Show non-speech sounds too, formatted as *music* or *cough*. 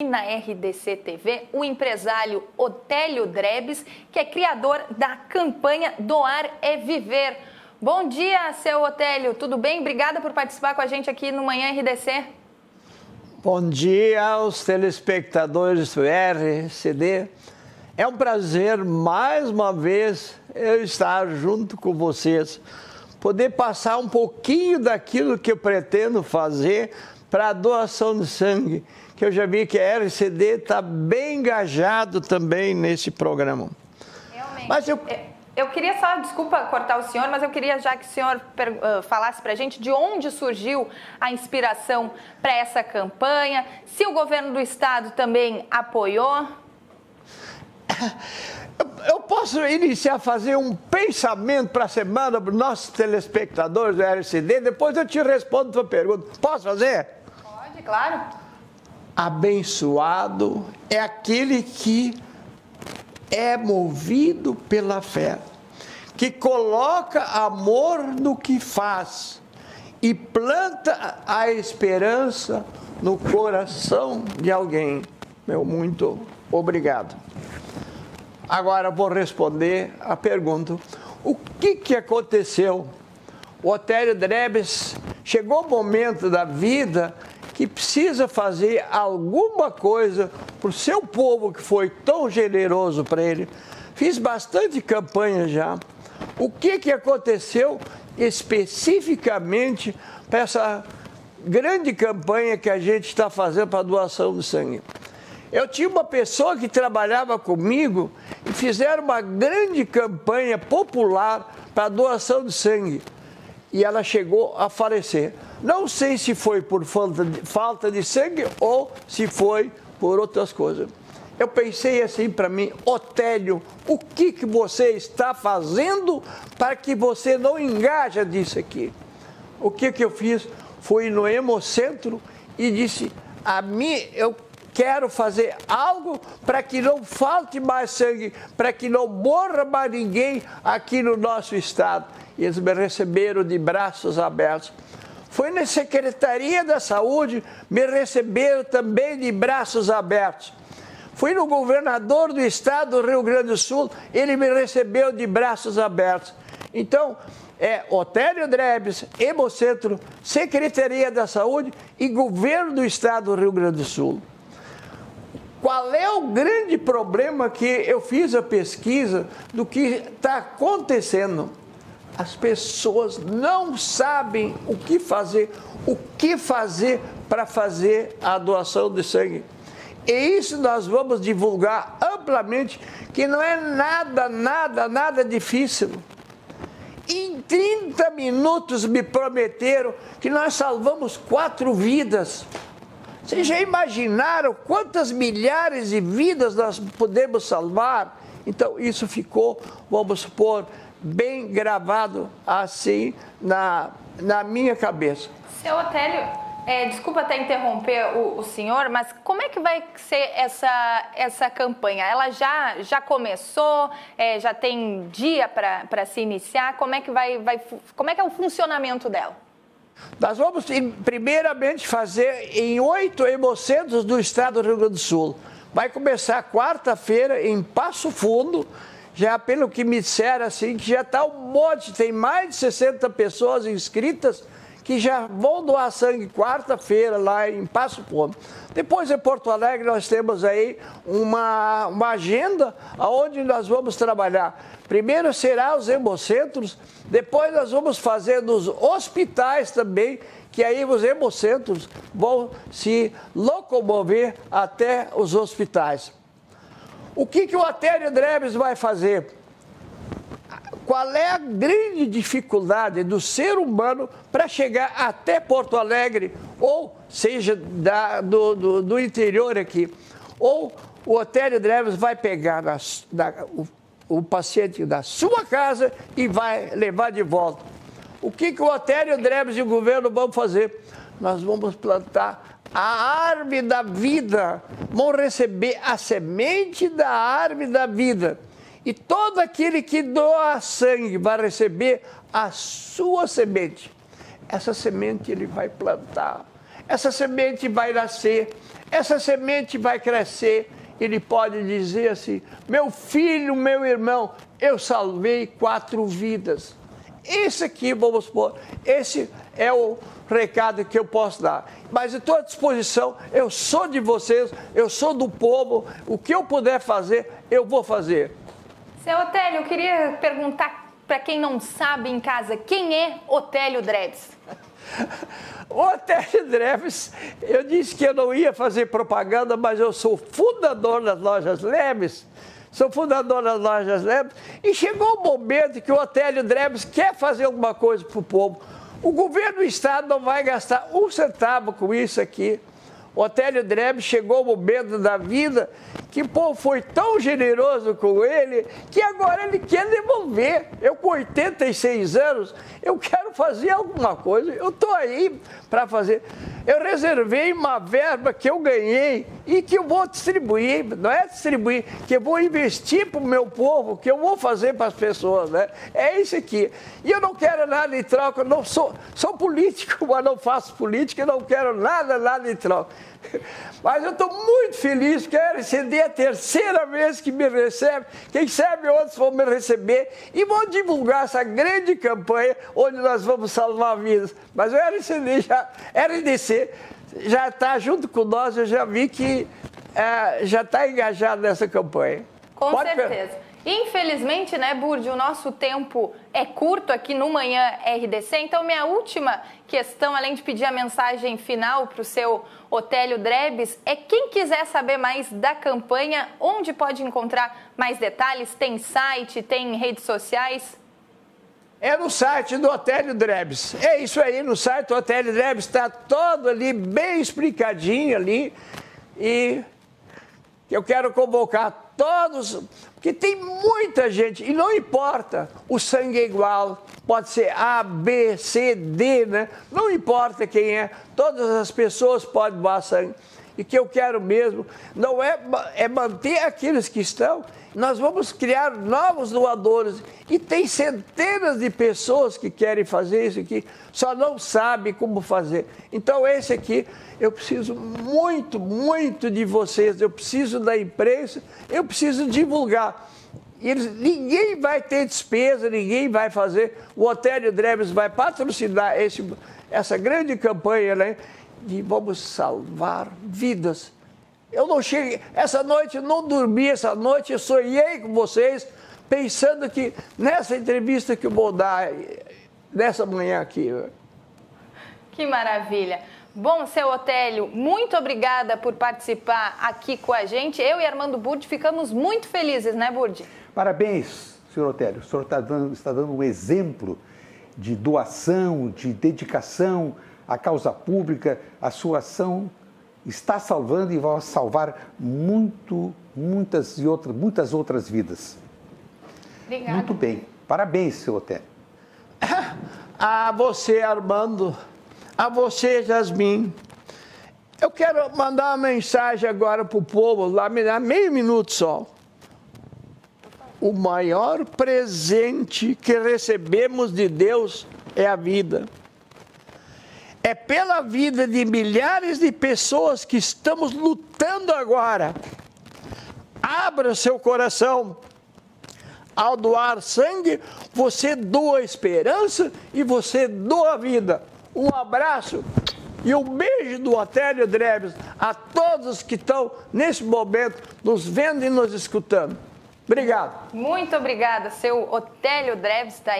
na RDC TV o empresário Otélio Drebes, que é criador da campanha Doar é Viver. Bom dia, seu Otélio, tudo bem? Obrigada por participar com a gente aqui no Manhã RDC. Bom dia aos telespectadores do RCD. É um prazer mais uma vez eu estar junto com vocês, poder passar um pouquinho daquilo que eu pretendo fazer para a doação de sangue que eu já vi que a RCD está bem engajado também nesse programa. Realmente. Mas eu... Eu queria só, desculpa cortar o senhor, mas eu queria já que o senhor uh, falasse para a gente de onde surgiu a inspiração para essa campanha, se o governo do estado também apoiou. Eu posso iniciar a fazer um pensamento para a semana para os nossos telespectadores do RCD, depois eu te respondo a tua pergunta. Posso fazer? Claro abençoado é aquele que é movido pela fé, que coloca amor no que faz e planta a esperança no coração de alguém. Meu muito obrigado. Agora vou responder a pergunta: o que, que aconteceu? O Otério Drebes chegou o momento da vida que precisa fazer alguma coisa para o seu povo que foi tão generoso para ele. Fiz bastante campanha já. O que, que aconteceu especificamente para essa grande campanha que a gente está fazendo para doação de sangue? Eu tinha uma pessoa que trabalhava comigo e fizeram uma grande campanha popular para doação de sangue. E ela chegou a falecer. Não sei se foi por falta de, sangue ou se foi por outras coisas. Eu pensei assim para mim, Otélio, o que, que você está fazendo para que você não engaja disso aqui? O que, que eu fiz? Fui no Hemocentro e disse, a mim, eu quero fazer algo para que não falte mais sangue, para que não morra mais ninguém aqui no nosso estado. E eles me receberam de braços abertos. Foi na Secretaria da Saúde, me receberam também de braços abertos. Fui no governador do estado do Rio Grande do Sul, ele me recebeu de braços abertos. Então, é Otélio Drebes, Hemocentro, Secretaria da Saúde e governo do estado do Rio Grande do Sul. Qual é o grande problema que eu fiz a pesquisa do que está acontecendo? as pessoas não sabem o que fazer, o que fazer para fazer a doação de sangue. E isso nós vamos divulgar amplamente, que não é nada, nada, nada difícil. Em 30 minutos me prometeram que nós salvamos quatro vidas. Vocês já imaginaram quantas milhares de vidas nós podemos salvar? Então, isso ficou, vamos supor, bem gravado assim na, na minha cabeça. Seu Otélio, é, desculpa até interromper o, o, senhor, mas como é que vai ser essa, essa campanha? Ela já, já começou? É, já tem dia para se iniciar? Como é que vai, vai como é que é o funcionamento dela? Nós vamos primeiramente fazer em oito hemocentros do estado do Rio Grande do Sul. Vai começar quarta-feira em Passo Fundo, já pelo que me disseram, assim, que já está um monte, tem mais de 60 pessoas inscritas que já vão doar sangue quarta-feira lá em Passo Fundo. Depois em Porto Alegre nós temos aí uma, uma agenda onde nós vamos trabalhar. Primeiro será os hemocentros, depois nós vamos fazer nos hospitais também, que aí os hemocentros vão se locomover até os hospitais. O que, que o Atério Drebes vai fazer? Qual é a grande dificuldade do ser humano para chegar até Porto Alegre, ou seja, da, do, do, do, interior aqui? Ou o Otério Dreves vai pegar na, na, o, o, paciente da sua casa e vai levar de volta. O que, que o Otério Dreves e o governo vão fazer? Nós vamos plantar a árvore da vida, vão receber a semente da árvore da vida. E todo aquele que doa sangue vai receber a sua semente. Essa semente ele vai plantar. essa semente vai nascer, essa semente vai crescer. Ele pode dizer assim: meu filho, meu irmão, eu salvei quatro vidas. Esse aqui, vamos supor, esse é o recado que eu posso dar. Mas estou à disposição, eu sou de vocês, eu sou do povo, o que eu puder fazer, eu vou fazer. Seu Otélio, eu queria perguntar para quem não sabe em casa, quem é Otélio Dreves? *laughs* Otélio Dreves, eu disse que eu não ia fazer propaganda, mas eu sou fundador das lojas Leves sou fundador das lojas Leves, e chegou o momento que o Otélio Dreves quer fazer alguma coisa para o povo. O governo do Estado não vai gastar um centavo com isso aqui. O Otélio Dreves chegou o momento da vida que povo foi tão generoso com ele que agora ele quer devolver. Eu, com 86 anos, eu quero fazer alguma coisa. Eu estou aí para fazer. Eu reservei uma verba que eu ganhei e que eu vou distribuir. Não é distribuir, que eu vou investir para o meu povo, que eu vou fazer para as pessoas. Né? É isso aqui. E eu não quero nada em troca. Não sou, sou político, *laughs* mas não faço política. e não quero nada, nada em troca. *laughs* Mas eu estou muito feliz que a RCD é a terceira vez que me recebe. Quem sabe outros vão me receber e vão divulgar essa grande campanha onde nós vamos salvar vidas. Mas o RCD já, RDC já está junto com nós, eu já vi que é, já está engajado nessa campanha. Com Pode certeza. Infelizmente, né, Burdi, o nosso tempo é curto aqui no Manhã RDC, então minha última questão, além de pedir a mensagem final para o seu Otélio Drebes, é quem quiser saber mais da campanha, onde pode encontrar mais detalhes? Tem site, tem redes sociais? É no site do Otélio Drebes. É isso aí, no site do Otélio Drebes está todo ali, bem explicadinho ali. E eu quero convocar todos, porque tem muita gente, e não importa, o sangue é igual, pode ser A, B, C, D, né? Não importa quem é, todas as pessoas podem doar sangue. E que eu quero mesmo não é, é manter aqueles que estão, nós vamos criar novos doadores. E tem centenas de pessoas que querem fazer isso aqui, só não sabem como fazer. Então, esse aqui, eu preciso muito, muito de vocês, eu preciso da imprensa, eu preciso divulgar. Eles, ninguém vai ter despesa, ninguém vai fazer. O Otélio Dreves vai patrocinar esse, essa grande campanha né, de vamos salvar vidas. Eu não cheguei, essa noite eu não dormi, essa noite eu sonhei com vocês, pensando que nessa entrevista que eu vou dar, nessa manhã aqui. Que maravilha. Bom, seu Otélio, muito obrigada por participar aqui com a gente. Eu e Armando Burdi ficamos muito felizes, né, Burdi? Parabéns, senhor Otélio. O senhor está dando, está dando um exemplo de doação, de dedicação à causa pública. A sua ação está salvando e vai salvar muito, muitas e outras, muitas outras vidas. Obrigada. Muito bem. Parabéns, seu Otélio. *coughs* A você, Armando. A você, Jasmin. Eu quero mandar uma mensagem agora para o povo, lá me dá meio minuto só. O maior presente que recebemos de Deus é a vida é pela vida de milhares de pessoas que estamos lutando agora. Abra seu coração. Ao doar sangue, você doa esperança e você doa vida. Um abraço e um beijo do Otélio Dreves a todos que estão nesse momento nos vendo e nos escutando. Obrigado. Muito obrigada, seu Otélio Dreves está aí.